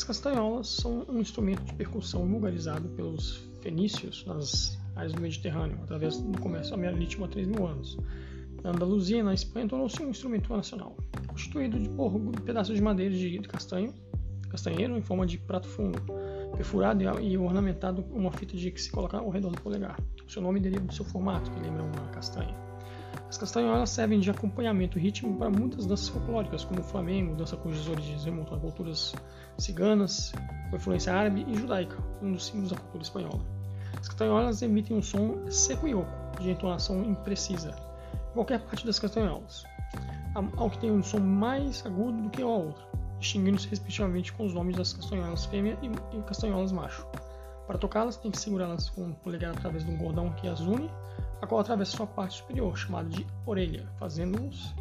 As, as castanholas são um instrumento de percussão vulgarizado pelos fenícios nas áreas do Mediterrâneo, através do comércio amerítimo há 3 mil anos. Na Andaluzia, na Espanha, tornou-se um instrumento nacional, constituído de pedaços de madeira de castanho, castanheiro em forma de prato fundo, perfurado e ornamentado com uma fita de que se coloca ao redor do polegar. O seu nome deriva do seu formato, que lembra uma castanha. As castanholas servem de acompanhamento rítmico para muitas danças folclóricas, como o flamengo, dança cujas origens remontam a culturas ciganas, com influência árabe e judaica, um dos símbolos da cultura espanhola. As castanholas emitem um som seco e oco, de entonação imprecisa, em qualquer parte das castanholas, ao que tem um som mais agudo do que a outra, distinguindo-se respectivamente com os nomes das castanholas fêmea e castanholas macho. Para tocá-las, tem que segurá-las com o polegar através de um cordão que as une, a qual atravessa sua parte superior, chamada de orelha, fazendo-os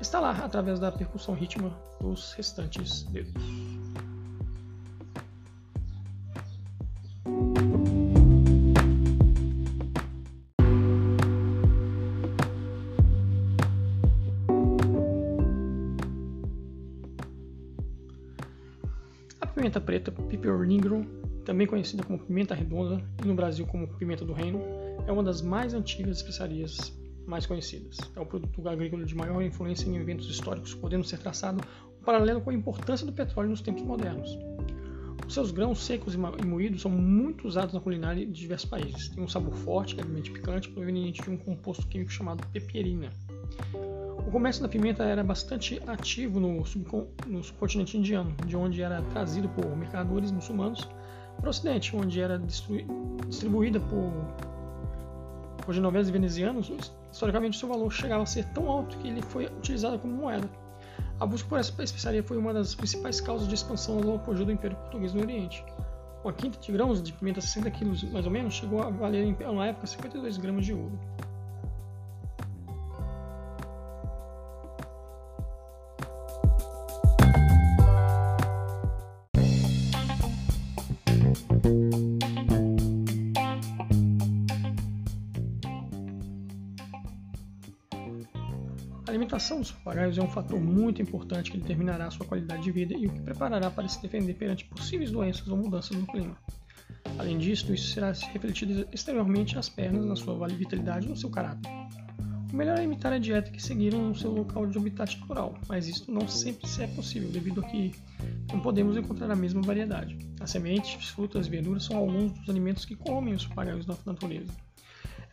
estalar através da percussão rítmica dos restantes dedos. A pimenta preta, Piper nigrum, também conhecida como pimenta redonda e no Brasil como pimenta do reino, é uma das mais antigas especiarias mais conhecidas. É o produto agrícola de maior influência em eventos históricos, podendo ser traçado um paralelo com a importância do petróleo nos tempos modernos. Os seus grãos secos e moídos são muito usados na culinária de diversos países. Tem um sabor forte, levemente picante, proveniente de um composto químico chamado pepierina. O comércio da pimenta era bastante ativo no, no subcontinente indiano, de onde era trazido por mercadores muçulmanos para o ocidente, onde era distribuída por por genoveses e venezianos, historicamente seu valor chegava a ser tão alto que ele foi utilizado como moeda. A busca por essa especiaria foi uma das principais causas de expansão ao apogeu do Império Português no Oriente. Uma quinta de grãos de pimenta 60 kg mais ou menos chegou a valer na época 52 gramas de ouro. Alimentação dos papagaios é um fator muito importante que determinará a sua qualidade de vida e o que preparará para se defender perante possíveis doenças ou mudanças no clima. Além disso, isso será refletido exteriormente às pernas, na sua vitalidade e no seu caráter. O melhor é imitar a dieta que seguiram no seu local de habitat natural, mas isso não sempre é possível devido a que não podemos encontrar a mesma variedade. As sementes, frutas e verduras são alguns dos alimentos que comem os papagaios na natureza.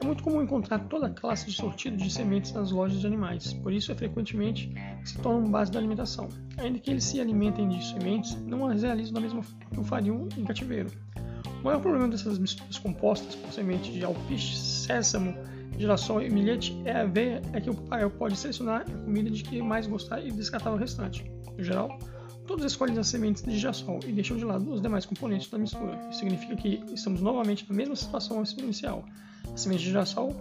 É muito comum encontrar toda classe de sortido de sementes nas lojas de animais, por isso é frequentemente se tornam base da alimentação. Ainda que eles se alimentem de sementes, não as realizam da mesma forma que o fariam em cativeiro. O maior problema dessas misturas compostas por sementes de alpiste, sésamo, girassol e milhete é a veia é que o papagaio pode selecionar a comida de que mais gostar e descartar o restante. No geral, todos escolhem as sementes de girassol e deixam de lado os demais componentes da mistura. Isso significa que estamos novamente na mesma situação inicial as sementes de girassol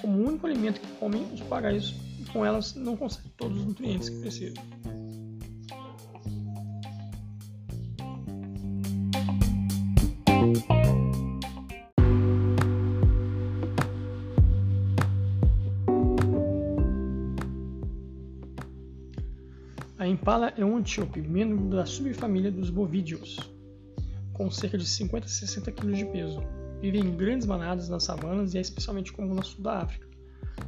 como o único alimento que comem os papagaios com elas não conseguem todos os nutrientes que precisam. A impala é um antílope, membro da subfamília dos bovídeos, com cerca de 50 a 60 kg de peso. Vive em grandes manadas nas savanas e é especialmente comum no sul da África.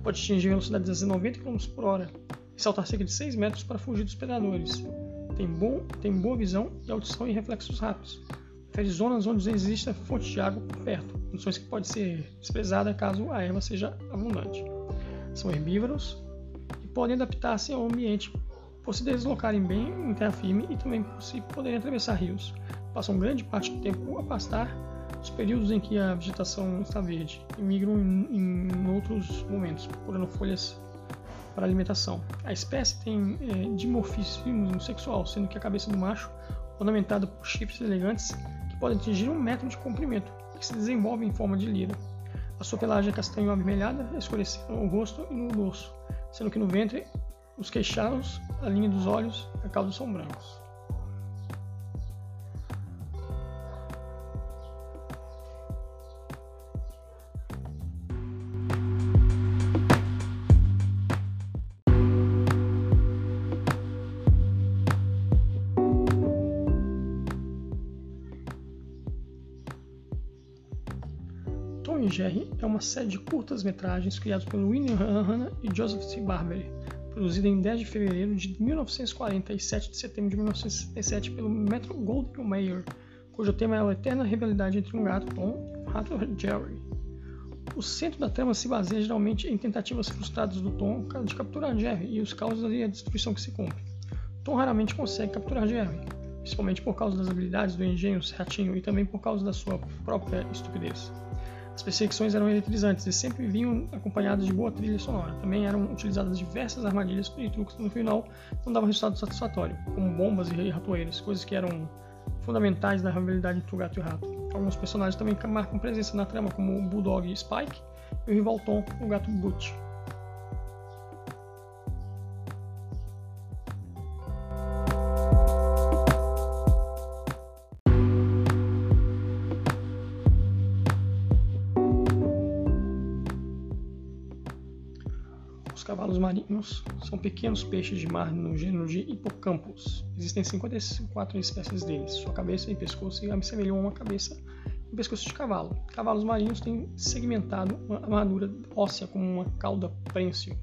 Pode atingir velocidades de 90 km por hora e saltar cerca de 6 metros para fugir dos predadores. Tem, bom, tem boa visão e audição e reflexos rápidos. Prefere zonas onde exista fonte de água por perto, condições que pode ser desprezada caso a erva seja abundante. São herbívoros e podem adaptar-se ao ambiente por se deslocarem bem em terra firme e também por se poderem atravessar rios. Passam grande parte do tempo a pastar os períodos em que a vegetação está verde e migram em, em outros momentos, procurando folhas para alimentação. A espécie tem é, dimorfismo sexual, sendo que a cabeça do macho ornamentada por chifres elegantes que podem atingir um metro de comprimento e que se desenvolvem em forma de lira. A sua pelagem é castanho avermelhada, escurecendo no rosto e no dorso, sendo que no ventre, os queixados, a linha dos olhos e a cauda são brancos. Jerry é uma série de curtas-metragens criados por William Hanna e Joseph C. Barbary, produzida em 10 de fevereiro de 1940 e 7 de setembro de 1967 pelo Metro Goldwyn Mayer, cujo tema é a eterna rivalidade entre um gato Tom e um rato Jerry. O centro da trama se baseia geralmente em tentativas frustradas do Tom de capturar Jerry e os causas e a destruição que se cumpre. Tom raramente consegue capturar Jerry, principalmente por causa das habilidades do engenho ratinho e também por causa da sua própria estupidez. As perseguições eram eletrizantes e sempre vinham acompanhadas de boa trilha sonora. Também eram utilizadas diversas armadilhas e truques que no final não davam resultado satisfatório, como bombas e ratoeiras, coisas que eram fundamentais na rivalidade entre o gato e o rato. Alguns personagens também marcam presença na trama, como o Bulldog Spike e o rival Tom, o gato Butch. Marinhos são pequenos peixes de mar no gênero de Hippocampus. Existem 54 espécies deles. Sua cabeça e pescoço se assemelham a uma cabeça e pescoço de cavalo. Cavalos marinhos têm segmentado uma armadura óssea com uma cauda prênsil.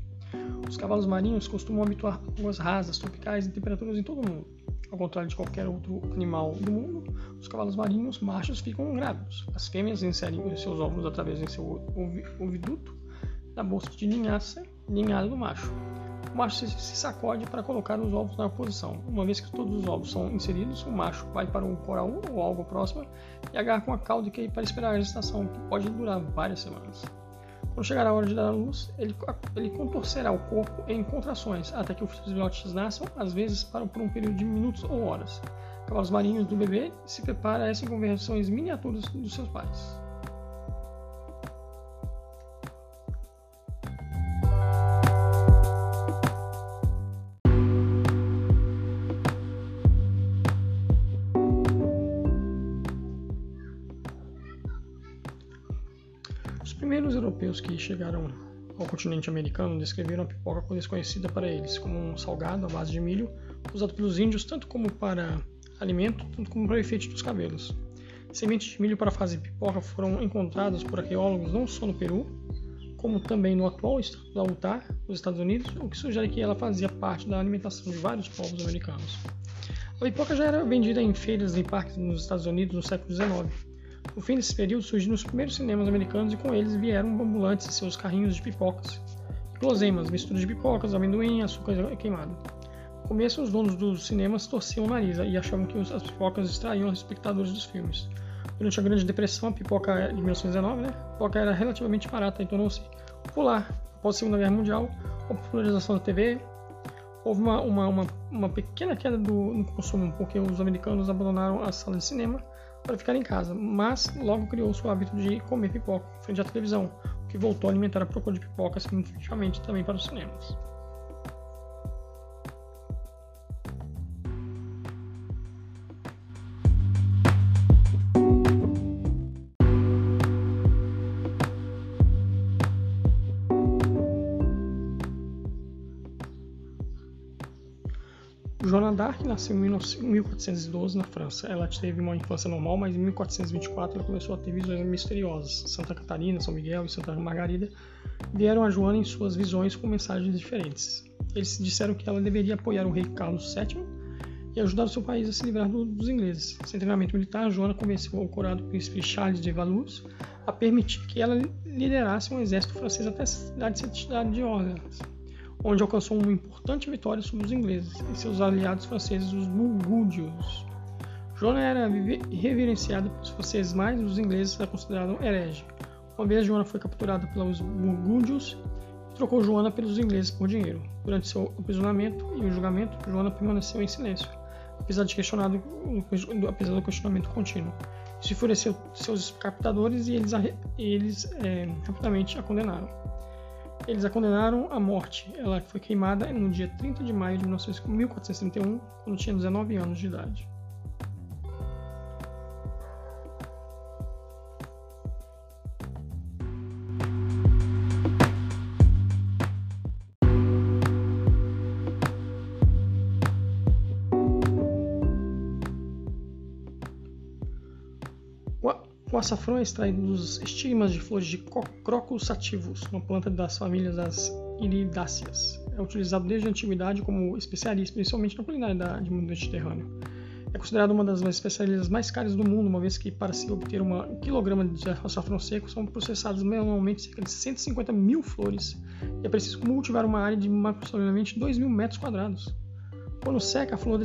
Os cavalos marinhos costumam habituar águas rasas, tropicais e temperaturas em todo o mundo. Ao contrário de qualquer outro animal do mundo, os cavalos marinhos machos ficam grávidos. As fêmeas inserem seus óvulos através de seu oviduto na bolsa de ninhaça ninhada do macho. O macho se sacode para colocar os ovos na posição. Uma vez que todos os ovos são inseridos, o macho vai para um coral ou algo próximo e agarra com a cauda que para esperar a gestação, que pode durar várias semanas. Quando chegar a hora de dar a luz, ele, ele contorcerá o corpo em contrações até que os filhotes nasçam, às vezes para por um período de minutos ou horas. Cavalos marinhos do bebê se prepara a essas conversões miniaturas dos seus pais. Europeus que chegaram ao continente americano descreveram a pipoca desconhecida para eles como um salgado à base de milho usado pelos índios tanto como para alimento, tanto como para efeito dos cabelos. Sementes de milho para fazer pipoca foram encontradas por arqueólogos não só no Peru, como também no atual estado da Utah, nos Estados Unidos, o que sugere que ela fazia parte da alimentação de vários povos americanos. A pipoca já era vendida em feiras e parques nos Estados Unidos no século XIX. No fim desse período surgiram os primeiros cinemas americanos e com eles vieram ambulantes e seus carrinhos de pipocas, guloseimas, misturas de pipocas, amendoim, açúcar queimado. No começo, os donos dos cinemas torciam o nariz e achavam que as pipocas distraíam os espectadores dos filmes. Durante a Grande Depressão, a pipoca de 1919, né, a pipoca era relativamente barata e tornou-se popular. Após a Segunda Guerra Mundial, a popularização da TV, houve uma, uma, uma, uma pequena queda do, no consumo, porque os americanos abandonaram as salas de cinema para ficar em casa, mas logo criou o hábito de comer pipoca frente à televisão, o que voltou a alimentar a procura de pipoca significativamente também para os cinemas. D'Arc nasceu em 1412 na França. Ela teve uma infância normal, mas em 1424 ela começou a ter visões misteriosas. Santa Catarina, São Miguel e Santa Margarida vieram a Joana em suas visões com mensagens diferentes. Eles disseram que ela deveria apoiar o rei Carlos VII e ajudar o seu país a se livrar dos ingleses. Sem treinamento militar, Joana convenceu o corado príncipe Charles de Valois a permitir que ela liderasse um exército francês até a cidade de Orleans onde alcançou uma importante vitória sobre os ingleses e seus aliados franceses, os Burgúndios. Joana era reverenciada pelos franceses, mas os ingleses a consideravam herege. Uma vez Joana foi capturada pelos Burgúndios e trocou Joana pelos ingleses por dinheiro. Durante seu aprisionamento e o julgamento, Joana permaneceu em silêncio, apesar, de questionado, apesar do questionamento contínuo. Isso enfureceu seus captadores e eles, eles é, rapidamente a condenaram. Eles a condenaram à morte. Ela foi queimada no dia 30 de maio de 1431, quando tinha 19 anos de idade. Açafrão é extraído dos estigmas de flores de Crocus sativus, uma planta das famílias das iridáceas. É utilizado desde a antiguidade como especialista, principalmente na culinária do mundo mediterrâneo. É considerado uma das especiarias mais caras do mundo, uma vez que para se obter um quilograma de açafrão seco são processadas manualmente cerca de 150 mil flores e é preciso cultivar uma área de aproximadamente 2 mil metros quadrados. Quando seca, a flor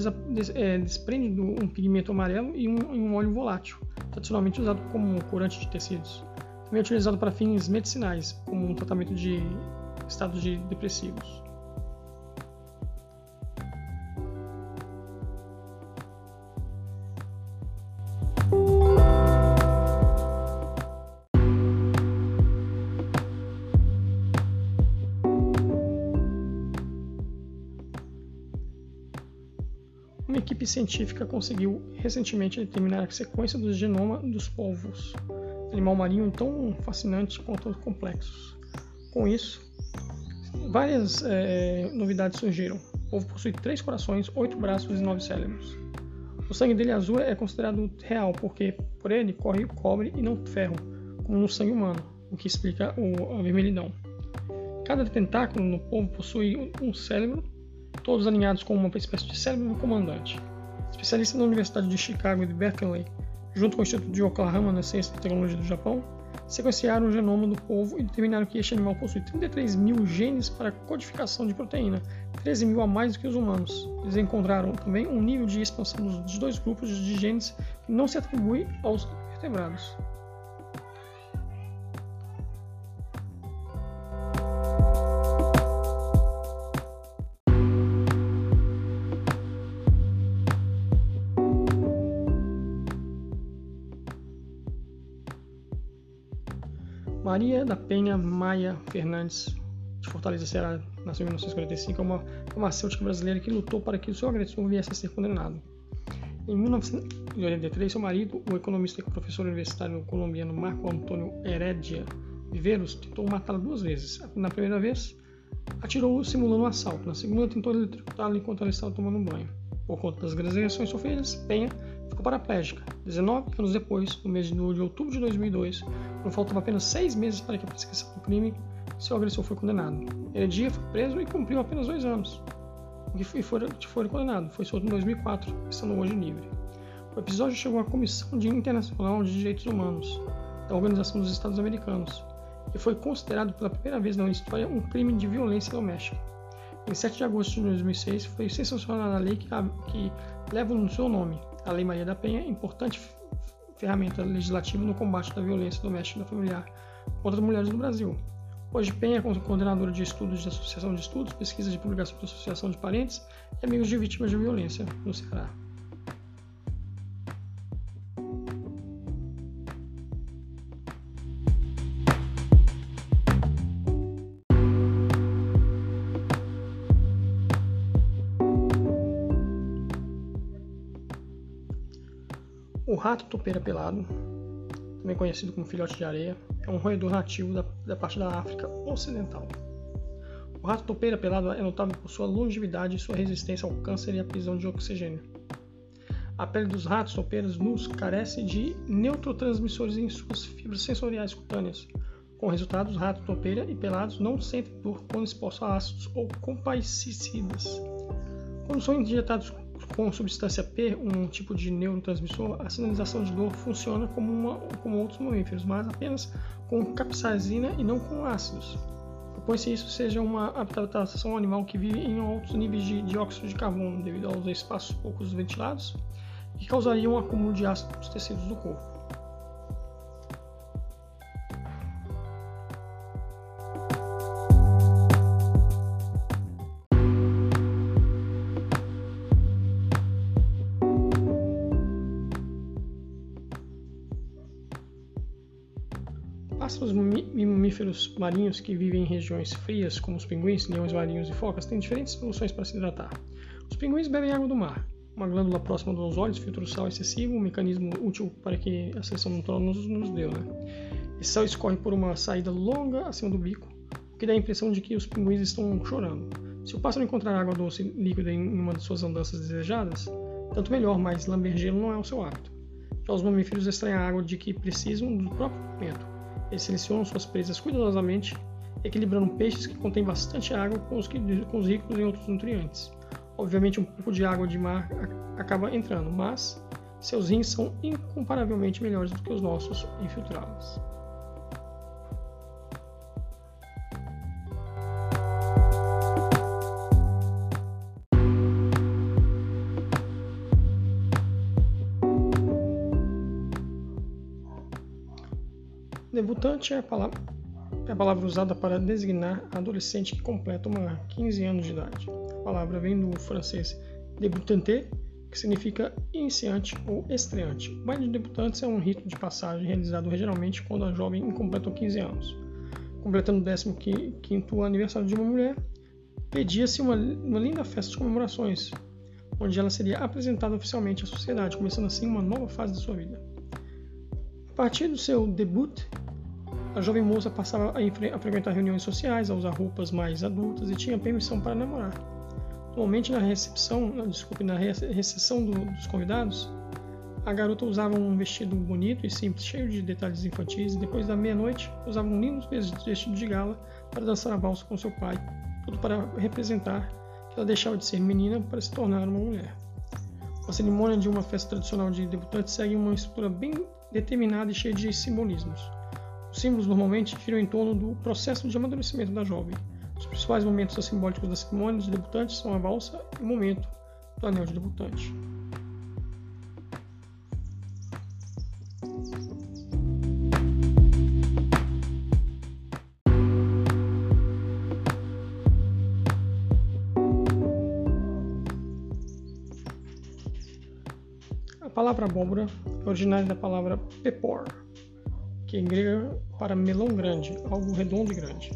é, desprende um pigmento amarelo e um, um, óleo volátil, tradicionalmente usado como corante de tecidos. Também é utilizado para fins medicinais, como um tratamento de estados de depressivos. Equipe científica conseguiu recentemente determinar a sequência do genoma dos polvos, animal marinho tão fascinante quanto complexos. Com isso, várias é, novidades surgiram. O polvo possui três corações, oito braços e nove cérebros. O sangue dele azul é considerado real porque por ele corre cobre e não ferro, como no sangue humano, o que explica o, a vermelhidão. Cada tentáculo no polvo possui um cérebro todos alinhados com uma espécie de cérebro comandante. Especialista da Universidade de Chicago e de Berkeley, junto com o Instituto de Oklahoma na Ciência e Tecnologia do Japão, sequenciaram o genoma do polvo e determinaram que este animal possui 33 mil genes para codificação de proteína, 13 mil a mais do que os humanos. Eles encontraram também um nível de expansão dos dois grupos de genes que não se atribui aos vertebrados. Maria da Penha Maia Fernandes, de Fortaleza, Ceará, nasceu em 1945, é uma farmacêutica brasileira que lutou para que o seu agressor viesse a ser condenado. Em 1983, seu marido, o economista e professor universitário colombiano Marco Antônio Heredia Viveiros, tentou matá-la duas vezes. Na primeira vez, atirou simulando um assalto. Na segunda, tentou eletrocutá-la enquanto ela estava tomando banho. Por conta das agressões sofridas, Penha ficou paraplégica. 19 anos depois, no mês de outubro de 2002, quando faltava apenas seis meses para que a prescrição do crime, seu agressor foi condenado. Heredia foi preso e cumpriu apenas dois anos. O que foi, foi, foi condenado foi solto em 2004, estando hoje livre. O episódio chegou à Comissão Internacional de Direitos Humanos da Organização dos Estados Americanos e foi considerado pela primeira vez na história um crime de violência doméstica. Em 7 de agosto de 2006, foi sancionada a lei que, que leva no seu nome, a Lei Maria da Penha, importante ferramenta legislativa no combate da violência doméstica familiar contra as mulheres no Brasil. Hoje, Penha é coordenadora de estudos de Associação de Estudos, pesquisa de publicação da Associação de Parentes e Amigos de Vítimas de Violência no Ceará. Rato topeira pelado, também conhecido como filhote de areia, é um roedor nativo da, da parte da África Ocidental. O rato topeira pelado é notável por sua longevidade e sua resistência ao câncer e à prisão de oxigênio. A pele dos ratos topeiras nus carece de neurotransmissores em suas fibras sensoriais cutâneas. Com resultado, os ratos topeira e pelados não sentem dor quando expostos a ácidos ou compaicicidas. Quando são injetados com substância P, um tipo de neurotransmissor, a sinalização de dor funciona como, uma, como outros mamíferos, mas apenas com capsaicina e não com ácidos. Propõe-se isso seja uma adaptação animal que vive em altos níveis de dióxido de carbono devido aos espaços poucos ventilados que causariam um acúmulo de ácido nos tecidos do corpo. Pássaros mamíferos marinhos que vivem em regiões frias, como os pinguins, leões marinhos e focas, têm diferentes soluções para se hidratar. Os pinguins bebem água do mar. Uma glândula próxima dos olhos filtra o sal excessivo, um mecanismo útil para que a seleção natural nos, nos deu. Né? Esse sal escorre por uma saída longa acima do bico, o que dá a impressão de que os pinguins estão chorando. Se o pássaro encontrar água doce líquida em uma de suas andanças desejadas, tanto melhor, mas lamber gelo não é o seu hábito. Já os mamíferos extraem a água de que precisam do próprio momento. Eles selecionam suas presas cuidadosamente, equilibrando peixes que contêm bastante água com os, que, com os ricos em outros nutrientes. Obviamente, um pouco de água de mar acaba entrando, mas seus rins são incomparavelmente melhores do que os nossos infiltrados. Debutante é a palavra, é a palavra usada para designar adolescente que completa uma 15 anos de idade. A palavra vem do francês debutante, que significa iniciante ou estreante. O baile de debutantes é um rito de passagem realizado regionalmente quando a jovem completa 15 anos. Completando o 15º aniversário de uma mulher, pedia-se uma, uma linda festa de comemorações, onde ela seria apresentada oficialmente à sociedade, começando assim uma nova fase da sua vida. A partir do seu debut, a jovem moça passava a, frequentar reuniões sociais, a usar roupas mais adultas e tinha permissão para namorar. Normalmente na recepção, desculpe, na recepção do, dos convidados, a garota usava um vestido bonito e simples, cheio de detalhes infantis, e depois da meia-noite usava um lindo vestido de gala para dançar a valsa com seu pai, tudo para representar que ela deixava de ser menina para se tornar uma mulher. A cerimônia de uma festa tradicional de debutantes segue uma estrutura bem determinada e cheia de simbolismos. Os símbolos normalmente giram em torno do processo de amadurecimento da jovem. Os principais momentos simbólicos da cerimônia de debutantes são a valsa e o momento do anel de debutante. A palavra abóbora é originária da palavra pepor, que grego para melão grande, algo redondo e grande.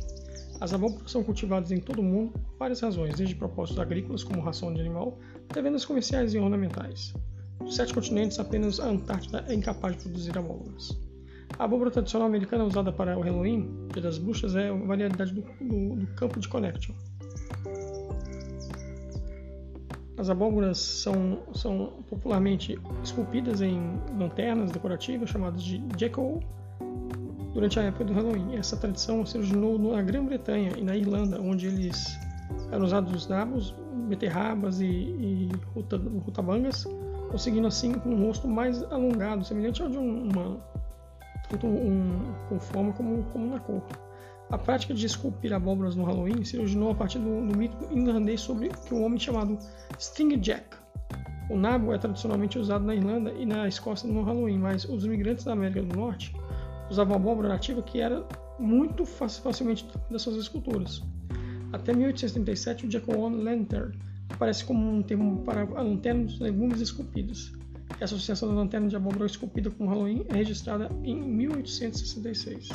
As abóboras são cultivadas em todo o mundo por várias razões, desde propósitos agrícolas, como ração de animal, até vendas comerciais e ornamentais. Dos sete continentes, apenas a Antártida é incapaz de produzir abóboras. A abóbora tradicional americana usada para o Halloween, Dia das Bruxas, é uma variedade do, do, do campo de Connection. As abóboras são, são popularmente esculpidas em lanternas decorativas chamadas de jack-o durante a época do Halloween. Essa tradição se originou na Grã-Bretanha e na Irlanda, onde eles eram usados os nabos, beterrabas e, e rutabangas, conseguindo assim um rosto mais alongado, semelhante ao de uma tanto um, com forma como, como na cor. A prática de esculpir abóboras no Halloween se originou a partir do, do mito irlandês sobre que um homem chamado Sting Jack. O nabo é tradicionalmente usado na Irlanda e na Escócia no Halloween, mas os imigrantes da América do Norte usavam abóbora nativa que era muito facilmente das suas esculturas. Até 1877, o Jack-o' Lantern aparece como um termo para a lanterna dos legumes esculpidos. A associação da lanterna de abóbora esculpida com Halloween é registrada em 1866.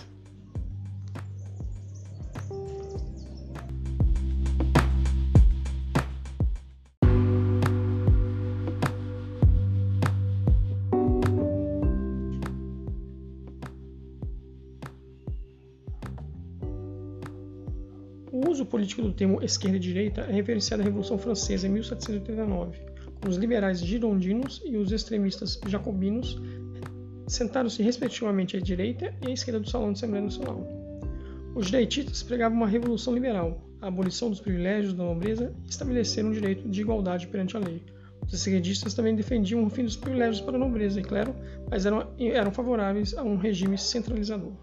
Uso político do termo esquerda e direita é referenciado à Revolução Francesa em 1789, quando os liberais girondinos e os extremistas jacobinos sentaram-se respectivamente à direita e à esquerda do Salão de Assembleia Nacional. Os direitistas pregavam uma revolução liberal, a abolição dos privilégios da nobreza e estabeleceram um direito de igualdade perante a lei. Os esquerdistas também defendiam o fim dos privilégios para a nobreza, e claro, mas eram, eram favoráveis a um regime centralizador.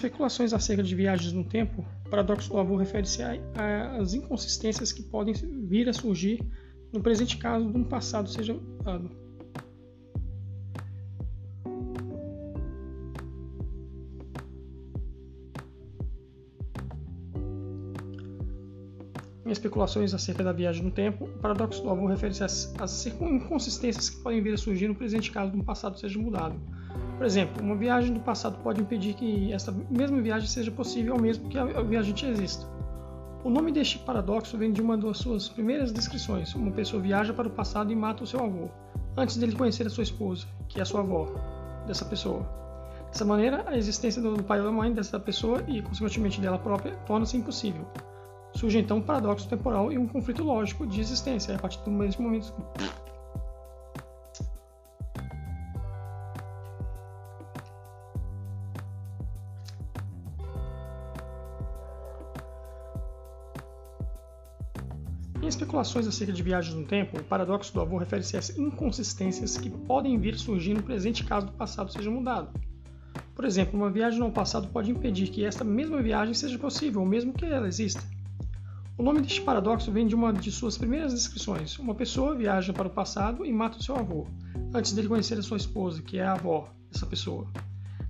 Especulações acerca de viagens no tempo, o paradoxo do avô refere-se às inconsistências que podem vir a surgir no presente caso de um passado seja dado. Em especulações acerca da viagem no tempo, o paradoxo do avô refere-se às inconsistências que podem vir a surgir no presente caso de um passado seja mudado por exemplo, uma viagem do passado pode impedir que essa mesma viagem seja possível ao mesmo que a viagem exista. O nome deste paradoxo vem de uma das suas primeiras descrições. Uma pessoa viaja para o passado e mata o seu avô, antes dele conhecer a sua esposa, que é a sua avó, dessa pessoa. Dessa maneira, a existência do pai ou da mãe dessa pessoa e, consequentemente, dela própria torna-se impossível. Surge então um paradoxo temporal e um conflito lógico de existência. A partir do mesmo momento especulações acerca de viagens no tempo, o paradoxo do avô refere-se às inconsistências que podem vir surgir no presente caso do passado seja mudado. Por exemplo, uma viagem ao passado pode impedir que esta mesma viagem seja possível, mesmo que ela exista. O nome deste paradoxo vem de uma de suas primeiras descrições. Uma pessoa viaja para o passado e mata o seu avô, antes dele conhecer a sua esposa, que é a avó dessa pessoa.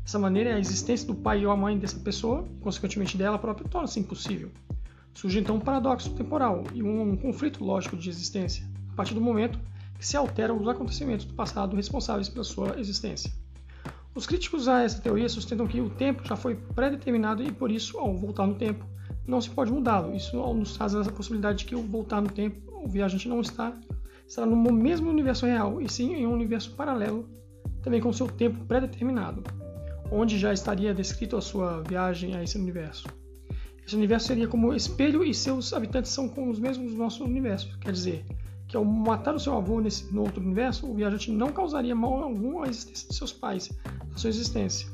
Dessa maneira, a existência do pai ou a mãe dessa pessoa, e consequentemente dela própria, torna-se impossível. Surge então um paradoxo temporal e um conflito lógico de existência, a partir do momento que se alteram os acontecimentos do passado responsáveis pela sua existência. Os críticos a essa teoria sustentam que o tempo já foi pré-determinado e, por isso, ao voltar no tempo, não se pode mudá-lo. Isso nos traz essa possibilidade de que, ao voltar no tempo, o viajante não está, estará no mesmo universo real, e sim em um universo paralelo, também com seu tempo pré-determinado, onde já estaria descrito a sua viagem a esse universo. Esse universo seria como espelho e seus habitantes são como os mesmos do nosso universo. Quer dizer, que ao matar o seu avô nesse, no outro universo, o viajante não causaria mal algum à existência de seus pais, à sua existência.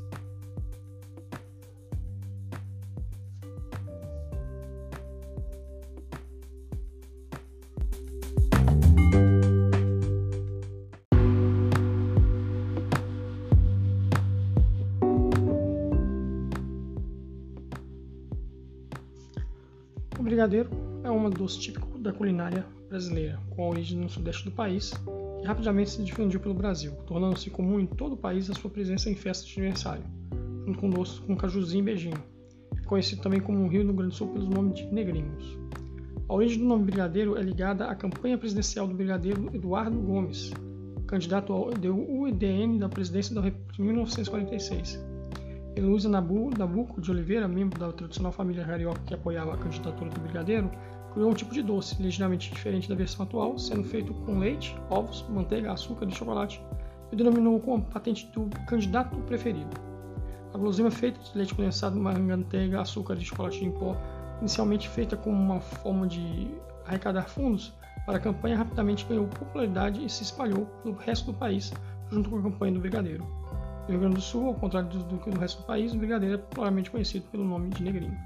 Brigadeiro é um doce típico da culinária brasileira, com origem no sudeste do país, que rapidamente se difundiu pelo Brasil, tornando-se comum em todo o país a sua presença em festas de aniversário, junto com doce com cajuzinho e beijinho, conhecido também como o Rio do Grande Sul pelo nome de negrinhos. A origem do nome brigadeiro é ligada à campanha presidencial do brigadeiro Eduardo Gomes, candidato ao UDN da presidência da República em 1946 Heloísa Nabuco de Oliveira, membro da tradicional família carioca que apoiava a candidatura do brigadeiro, criou um tipo de doce ligeiramente diferente da versão atual, sendo feito com leite, ovos, manteiga, açúcar e chocolate, e denominou com a patente do candidato preferido. A guloseima feita de leite condensado, manteiga, açúcar e chocolate em pó, inicialmente feita como uma forma de arrecadar fundos para a campanha, rapidamente ganhou popularidade e se espalhou pelo resto do país, junto com a campanha do brigadeiro. No Rio Grande do Sul, ao contrário do, do, do resto do país, o brigadeiro é popularmente conhecido pelo nome de negrinho.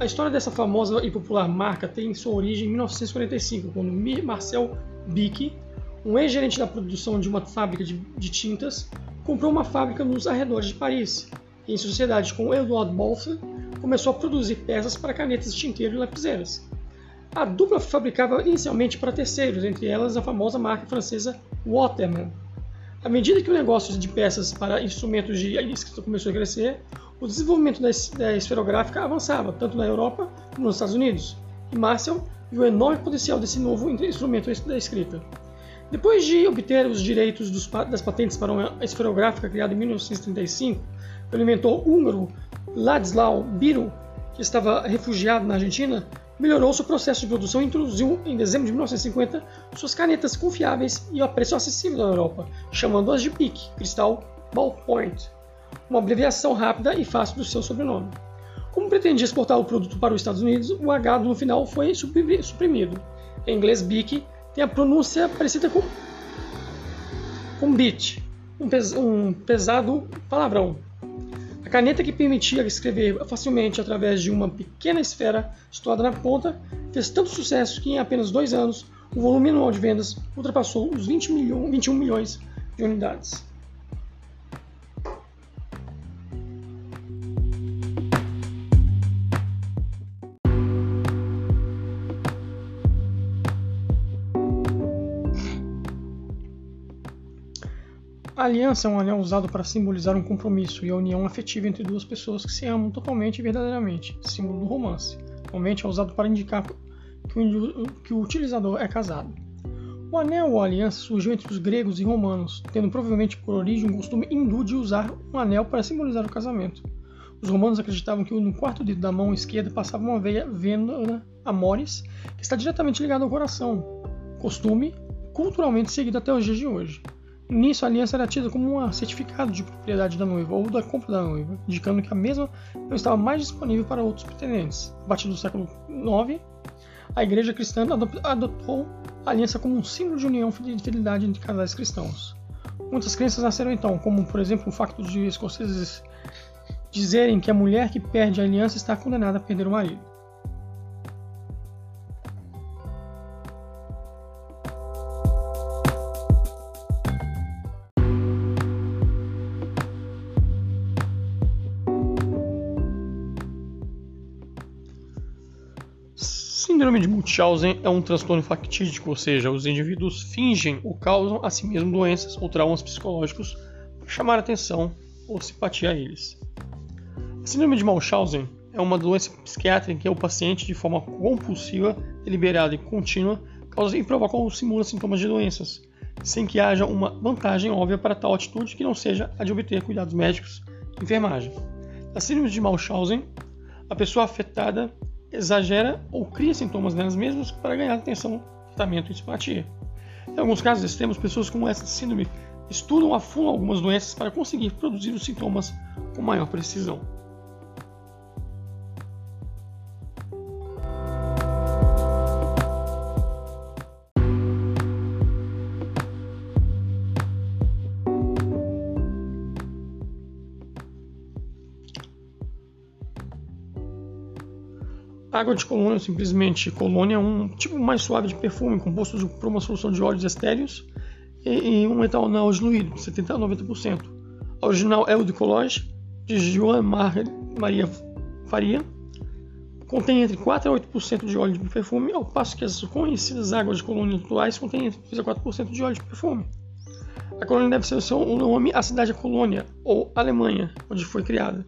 A história dessa famosa e popular marca tem sua origem em 1945, quando Marcel Bic um ex-gerente da produção de uma fábrica de, de, tintas comprou uma fábrica nos arredores de Paris e, em sociedade com Edouard Balfe, começou a produzir peças para canetas de tinteiro e lapiseiras. A dupla fabricava inicialmente para terceiros, entre elas a famosa marca francesa Waterman. À medida que o negócio de peças para instrumentos de escrita começou a crescer, o desenvolvimento da esferográfica avançava, tanto na Europa como nos Estados Unidos, e Marcel viu o enorme potencial desse novo instrumento da escrita. Depois de obter os direitos dos, das patentes para uma esferográfica criada em 1935 pelo inventor húngaro Ladislau Biro, que estava refugiado na Argentina, melhorou seu processo de produção e introduziu em dezembro de 1950 suas canetas confiáveis e a preço acessível na Europa, chamando-as de PIC, Cristal Ballpoint, uma abreviação rápida e fácil do seu sobrenome. Como pretendia exportar o produto para os Estados Unidos, o H no final foi suprimido. Em inglês, BIC tem a pronúncia parecida com, com bit, um, pes, um pesado palavrão. A caneta que permitia escrever facilmente através de uma pequena esfera situada na ponta fez tanto sucesso que em apenas dois anos o volume anual de vendas ultrapassou os 20 milhões, 21 milhões de unidades. Aliança é um anel usado para simbolizar um compromisso e a união afetiva entre duas pessoas que se amam totalmente e verdadeiramente, símbolo do romance. Normalmente é usado para indicar que o, que o utilizador é casado. O anel ou aliança surgiu entre os gregos e romanos, tendo provavelmente por origem um costume hindu de usar um anel para simbolizar o casamento. Os romanos acreditavam que no quarto dedo da mão esquerda passava uma veia vena amoris, que está diretamente ligada ao coração, costume culturalmente seguido até os dias de hoje. Nisso, a aliança era tida como um certificado de propriedade da noiva ou da compra da noiva, indicando que a mesma não estava mais disponível para outros pretendentes. A partir do século IX, a igreja cristã adotou a aliança como um símbolo de união e fidelidade entre casais cristãos. Muitas crenças nasceram então, como por exemplo o facto de escoceses dizerem que a mulher que perde a aliança está condenada a perder o marido. Síndrome de Munchausen é um transtorno factídico, ou seja, os indivíduos fingem ou causam a si mesmos doenças ou traumas psicológicos para chamar atenção ou simpatia a eles. A síndrome de Munchausen é uma doença psiquiátrica em que o paciente, de forma compulsiva, deliberada e contínua, causa e provoca ou simula sintomas de doenças, sem que haja uma vantagem óbvia para tal atitude que não seja a de obter cuidados médicos e enfermagem. Na síndrome de Munchausen, a pessoa afetada exagera ou cria sintomas nelas mesmas para ganhar atenção, tratamento e simpatia. Em alguns casos extremos, pessoas com essa síndrome estudam a fundo algumas doenças para conseguir produzir os sintomas com maior precisão. Água de colônia, simplesmente colônia, é um tipo mais suave de perfume composto de, por uma solução de óleos estéreos e, e um etanol diluído, de 70 a 90%. A original é o de Collage, de Joan Maria Faria. Contém entre 4 a 8% de óleo de perfume, ao passo que as conhecidas águas de colônia atuais contêm entre 3 a 4% de óleo de perfume. A colônia deve ser o nome à cidade de Colônia, ou Alemanha, onde foi criada.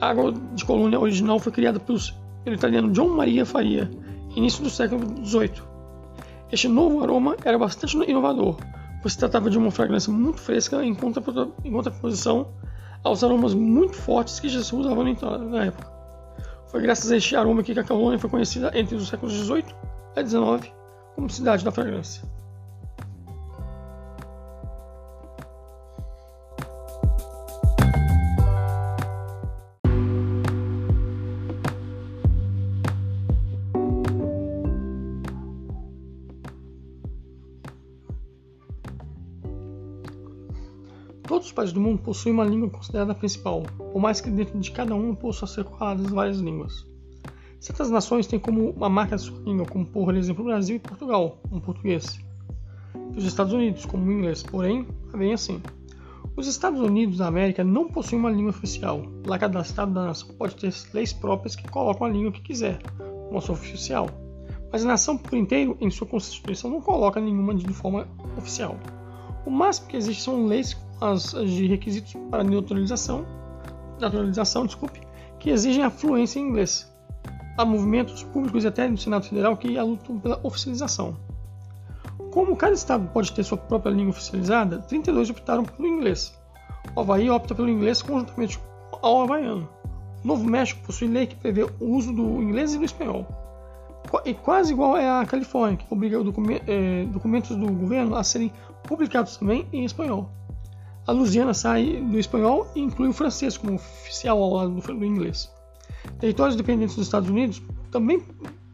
A água de colônia original foi criada pelos pelo italiano John Maria Faria, início do século XVIII. Este novo aroma era bastante inovador, pois se tratava de uma fragrância muito fresca em contraposição aos aromas muito fortes que já se usavam na época. Foi graças a este aroma que a Colônia foi conhecida entre os séculos XVIII e XIX como cidade da fragrância. Países do mundo possuem uma língua considerada principal, por mais que dentro de cada um possa ser coladas várias línguas. Certas nações têm como uma marca de sua língua, como por exemplo o Brasil e Portugal, um português. E os Estados Unidos, como o inglês, porém, é bem assim. Os Estados Unidos da América não possuem uma língua oficial. Lá cada estado da nação pode ter leis próprias que colocam a língua que quiser, como sua oficial. Mas a nação por inteiro, em sua constituição, não coloca nenhuma de forma oficial. O máximo que existe são leis as, de requisitos para neutralização, naturalização, desculpe, que exigem a fluência em inglês. Há movimentos públicos e até no Senado Federal que lutam pela oficialização. Como cada estado pode ter sua própria língua oficializada, 32 optaram pelo inglês. O Havaí opta pelo inglês conjuntamente ao havaiano. O Novo México possui lei que prevê o uso do inglês e do espanhol. E quase igual é a Califórnia, que obriga eh, documentos do governo a serem publicados também em espanhol. A Louisiana sai do espanhol e inclui o francês como oficial ao lado do inglês. Territórios dependentes dos Estados Unidos também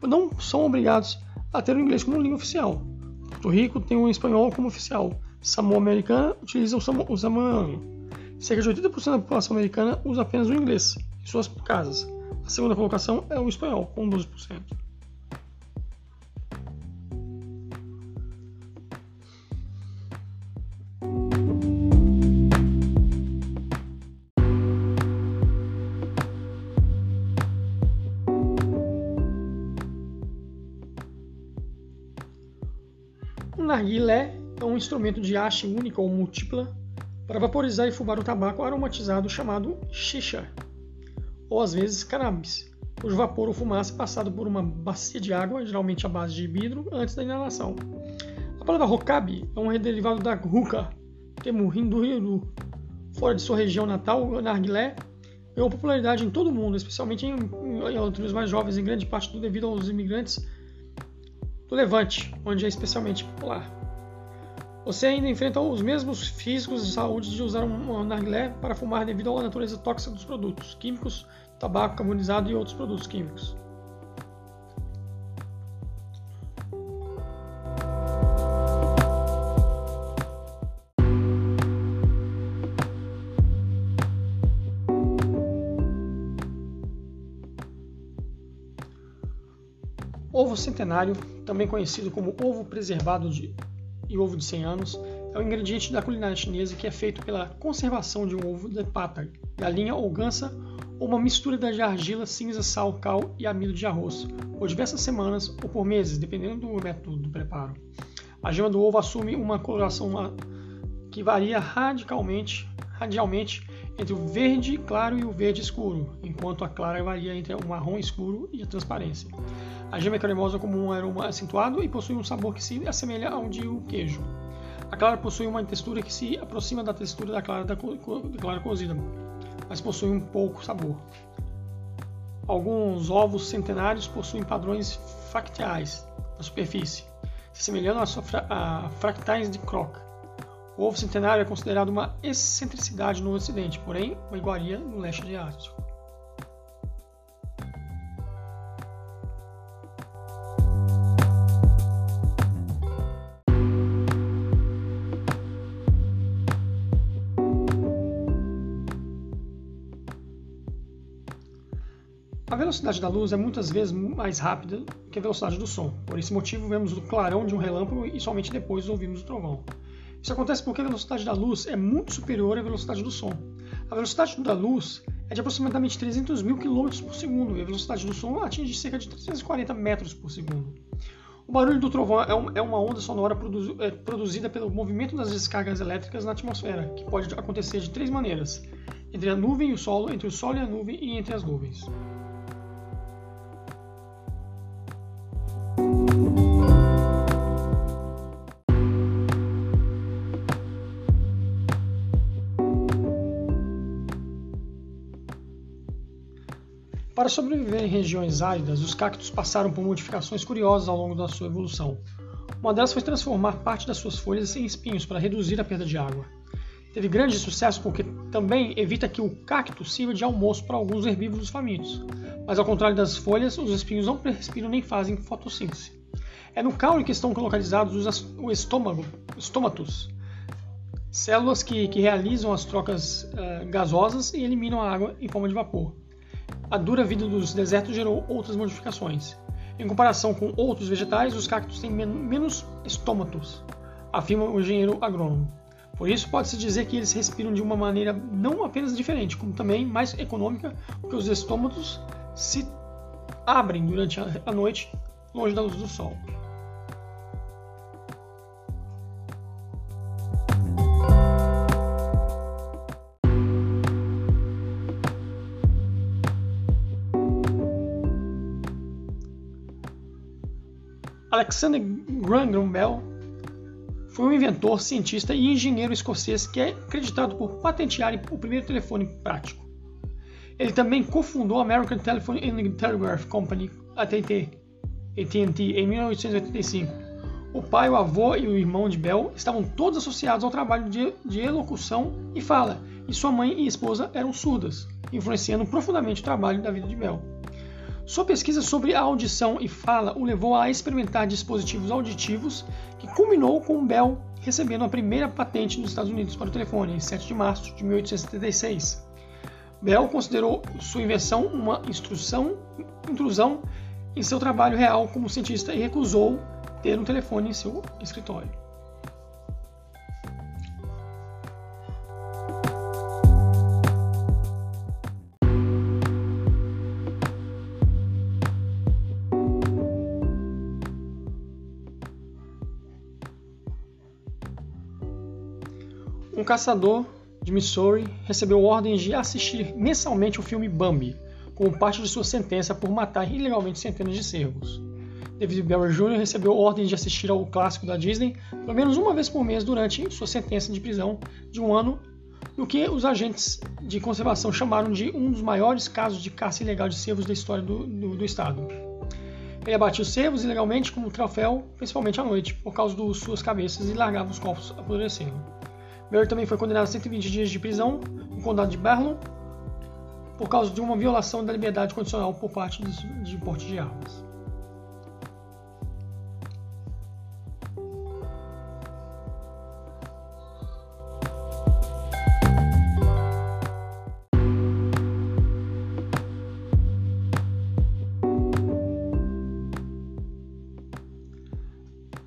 não são obrigados a ter o inglês como língua oficial. Porto Rico tem o espanhol como oficial. Samoa Americana utiliza o samoano. Cerca de 80% da população americana usa apenas o inglês em suas casas. A segunda colocação é o espanhol, com 12%. É um instrumento de haste única ou múltipla para vaporizar e fumar o tabaco aromatizado chamado shisha, ou às vezes cannabis, cujo vapor ou fumaça é passado por uma bacia de água, geralmente à base de vidro, antes da inalação. A palavra hokabi é um derivado da hookah, termo hindu fora de sua região natal, o narguilé ganhou popularidade em todo o mundo, especialmente em, entre os mais jovens, em grande parte do devido aos imigrantes do Levante, onde é especialmente popular. Você ainda enfrenta os mesmos riscos de saúde de usar um narguilé para fumar devido à natureza tóxica dos produtos químicos, tabaco carbonizado e outros produtos químicos. Ovo centenário, também conhecido como ovo preservado de, e ovo de 100 anos, é um ingrediente da culinária chinesa que é feito pela conservação de um ovo de pata, galinha ou gansa, ou uma mistura de argila, cinza, sal, cal e amido de arroz, por diversas semanas ou por meses, dependendo do método do preparo. A gema do ovo assume uma coloração que varia radicalmente, radialmente entre o verde claro e o verde escuro, enquanto a clara varia entre o marrom escuro e a transparência. A gema é cremosa como um aroma acentuado e possui um sabor que se assemelha ao de um queijo. A clara possui uma textura que se aproxima da textura da clara, da, da clara cozida, mas possui um pouco sabor. Alguns ovos centenários possuem padrões fractais na superfície, se semelhando a, a fractais de Kroc. O ovo centenário é considerado uma excentricidade no Ocidente, porém uma iguaria no leste de velocidade da luz é muitas vezes mais rápida que a velocidade do som. Por esse motivo, vemos o clarão de um relâmpago e somente depois ouvimos o trovão. Isso acontece porque a velocidade da luz é muito superior à velocidade do som. A velocidade da luz é de aproximadamente 300 mil km por segundo e a velocidade do som atinge cerca de 340 metros por segundo. O barulho do trovão é, é uma onda sonora é, produzida pelo movimento das descargas elétricas na atmosfera, que pode acontecer de três maneiras: entre a nuvem e o solo, entre o solo e a nuvem e entre as nuvens. Para sobreviver em regiões áridas, os cactos passaram por modificações curiosas ao longo da sua evolução. Uma delas foi transformar parte das suas folhas em espinhos para reduzir a perda de água. Teve grande sucesso porque também evita que o cacto sirva de almoço para alguns herbívoros famintos. Mas ao contrário das folhas, os espinhos não respiram nem fazem fotossíntese. É no caule que estão localizados os estômago, estômatos, células que, que realizam as trocas uh, gasosas e eliminam a água em forma de vapor a dura vida dos desertos gerou outras modificações. Em comparação com outros vegetais, os cactos têm men menos estômatos, afirma o engenheiro agrônomo. Por isso, pode-se dizer que eles respiram de uma maneira não apenas diferente, como também mais econômica, porque os estômatos se abrem durante a noite longe da luz do sol. Alexander Graham Bell foi um inventor, cientista e engenheiro escocês que é acreditado por patentear o primeiro telefone prático. Ele também cofundou a American Telephone and Telegraph Company, AT&T, em 1885. O pai, o avô e o irmão de Bell estavam todos associados ao trabalho de, de elocução e fala, e sua mãe e esposa eram surdas, influenciando profundamente o trabalho da vida de Bell. Sua pesquisa sobre a audição e fala o levou a experimentar dispositivos auditivos, que culminou com Bell recebendo a primeira patente nos Estados Unidos para o telefone, em 7 de março de 1876. Bell considerou sua invenção uma intrusão em seu trabalho real como cientista e recusou ter um telefone em seu escritório. Caçador de Missouri recebeu ordens de assistir mensalmente o filme Bambi, como parte de sua sentença por matar ilegalmente centenas de cervos. David Barry Jr. recebeu ordens de assistir ao clássico da Disney pelo menos uma vez por mês durante sua sentença de prisão de um ano, no que os agentes de conservação chamaram de um dos maiores casos de caça ilegal de cervos da história do, do, do estado. Ele abatia os cervos ilegalmente como troféu, principalmente à noite, por causa de suas cabeças e largava os corpos apodrecendo. Barry também foi condenado a 120 dias de prisão no condado de Barlow por causa de uma violação da liberdade condicional por parte de, porte de armas.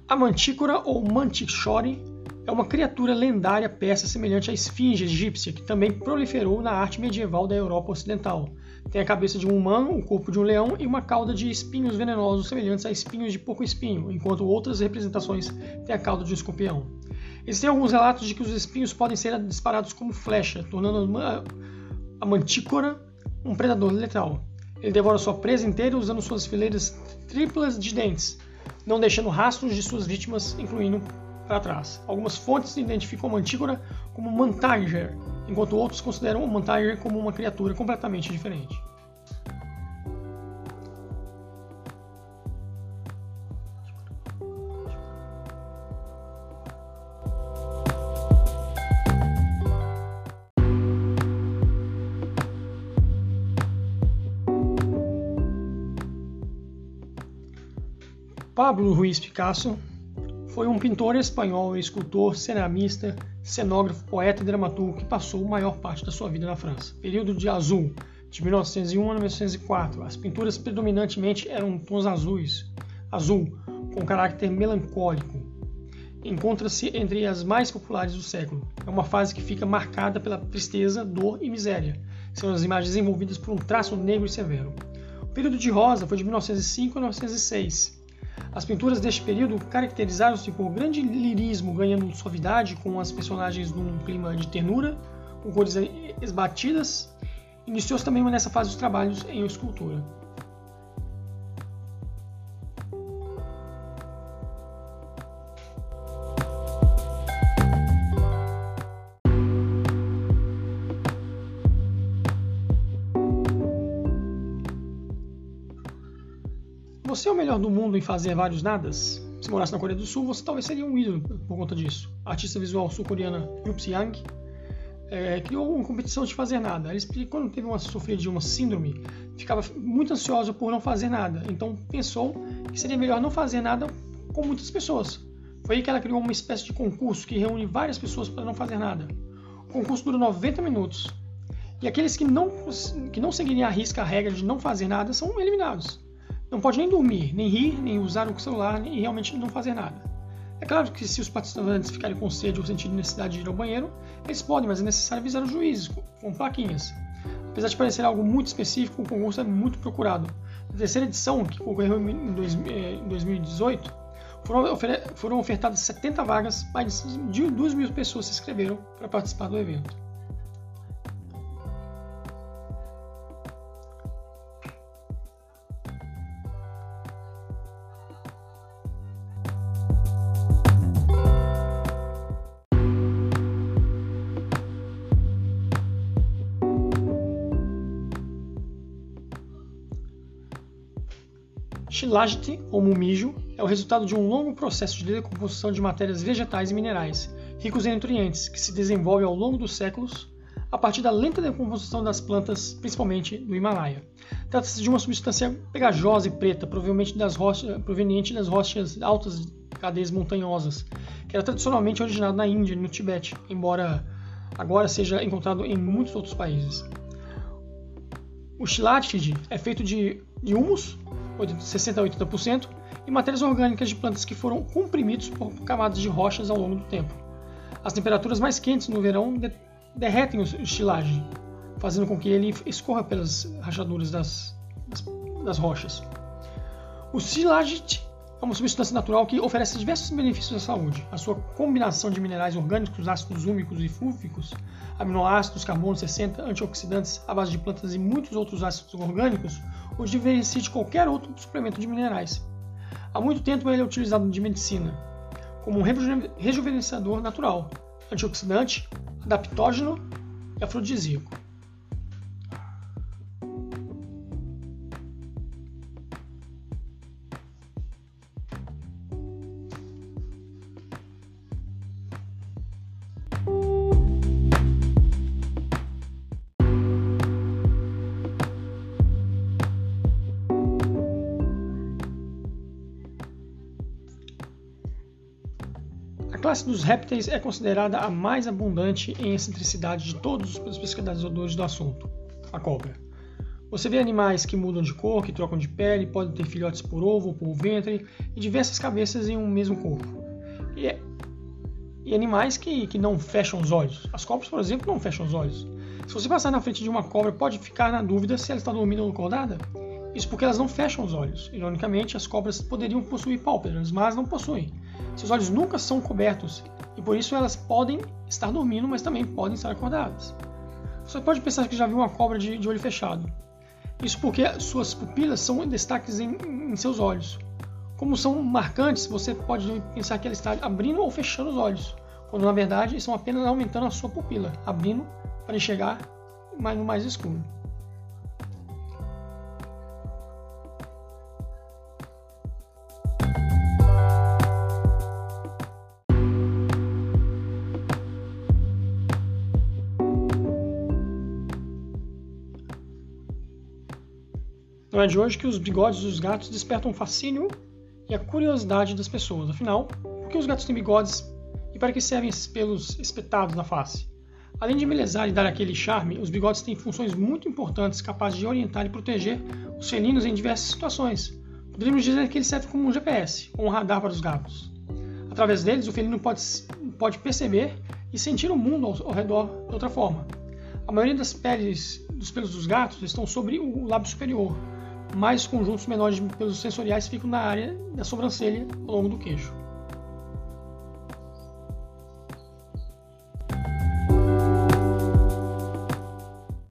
A Mantícora ou Mantichore é uma criatura lendária persa semelhante à esfinge egípcia que também proliferou na arte medieval da Europa Ocidental. Tem a cabeça de um humano, o corpo de um leão e uma cauda de espinhos venenosos semelhantes a espinhos de porco-espinho, enquanto outras representações têm a cauda de um escorpião. Existem alguns relatos de que os espinhos podem ser disparados como flecha, tornando a mantícora um predador letal. Ele devora sua presa inteira usando suas fileiras triplas de dentes, não deixando rastros de suas vítimas, incluindo para trás. Algumas fontes identificam Mantícora como Mantiger, enquanto outros consideram o Mantiger como uma criatura completamente diferente. Pablo Ruiz Picasso foi um pintor espanhol, escultor, ceramista, cenógrafo, poeta e dramaturgo que passou a maior parte da sua vida na França. Período de azul, de 1901 a 1904. As pinturas predominantemente eram tons azuis, azul, com caráter melancólico. Encontra-se entre as mais populares do século. É uma fase que fica marcada pela tristeza, dor e miséria. São as imagens envolvidas por um traço negro e severo. O período de rosa foi de 1905 a 1906 as pinturas deste período caracterizaram-se por grande lirismo, ganhando suavidade com as personagens num clima de ternura, com cores esbatidas. Iniciou-se também nessa fase dos trabalhos em escultura. Melhor do mundo em fazer vários nadas? Se morasse na Coreia do Sul, você talvez seria um ídolo por conta disso. A artista visual sul-coreana Yup Yang é, criou uma competição de fazer nada. Ela explica quando teve uma sofria de uma síndrome, ficava muito ansiosa por não fazer nada. Então pensou que seria melhor não fazer nada com muitas pessoas. Foi aí que ela criou uma espécie de concurso que reúne várias pessoas para não fazer nada. O concurso dura 90 minutos. E aqueles que não, que não seguirem a risca a regra de não fazer nada são eliminados não pode nem dormir, nem rir, nem usar o celular, nem realmente não fazer nada. É claro que se os participantes ficarem com sede ou sentirem necessidade de ir ao banheiro, eles podem, mas é necessário avisar os juízes com plaquinhas. Apesar de parecer algo muito específico, o concurso é muito procurado. Na terceira edição, que ocorreu em 2018, foram ofertadas 70 vagas, mais de 2 mil pessoas se inscreveram para participar do evento. Shilajit, ou mumijo, é o resultado de um longo processo de decomposição de matérias vegetais e minerais, ricos em nutrientes, que se desenvolve ao longo dos séculos a partir da lenta decomposição das plantas, principalmente do Himalaia. Trata-se de uma substância pegajosa e preta, provavelmente das rochas, proveniente das rochas altas de cadeias montanhosas, que era tradicionalmente originado na Índia e no Tibete, embora agora seja encontrado em muitos outros países. O shilajit é feito de, de humus, 60 a 80%, e matérias orgânicas de plantas que foram comprimidos por camadas de rochas ao longo do tempo. As temperaturas mais quentes no verão de derretem o estilagem, fazendo com que ele escorra pelas rachaduras das, das, das rochas. O silagite é uma substância natural que oferece diversos benefícios à saúde. A sua combinação de minerais orgânicos, ácidos úmicos e fúlficos, aminoácidos, carbono 60, antioxidantes à base de plantas e muitos outros ácidos orgânicos o diferencia de qualquer outro suplemento de minerais. Há muito tempo ele é utilizado de medicina como um rejuvenescedor natural, antioxidante, adaptógeno e afrodisíaco. Classe dos répteis é considerada a mais abundante em excentricidade de todos os pesquisadores do assunto, a cobra. Você vê animais que mudam de cor, que trocam de pele, podem ter filhotes por ovo ou por ventre e diversas cabeças em um mesmo corpo. E, é, e animais que, que não fecham os olhos. As cobras, por exemplo, não fecham os olhos. Se você passar na frente de uma cobra, pode ficar na dúvida se ela está dormindo ou acordada. Isso porque elas não fecham os olhos. Ironicamente, as cobras poderiam possuir pálpebras, mas não possuem. Seus olhos nunca são cobertos e por isso elas podem estar dormindo, mas também podem estar acordadas. Você pode pensar que já viu uma cobra de, de olho fechado. Isso porque suas pupilas são destaques em, em seus olhos. Como são marcantes, você pode pensar que ela está abrindo ou fechando os olhos, quando na verdade estão apenas aumentando a sua pupila, abrindo para enxergar mais no mais escuro. Não é de hoje que os bigodes dos gatos despertam o fascínio e a curiosidade das pessoas. Afinal, por que os gatos têm bigodes e para que servem esses pelos espetados na face? Além de embelezar e dar aquele charme, os bigodes têm funções muito importantes capazes de orientar e proteger os felinos em diversas situações. Poderíamos dizer que eles servem como um GPS ou um radar para os gatos. Através deles, o felino pode, pode perceber e sentir o mundo ao, ao redor de outra forma. A maioria das peles dos pelos dos gatos estão sobre o lábio superior, mais conjuntos menores de pelos sensoriais ficam na área da sobrancelha ao longo do queixo.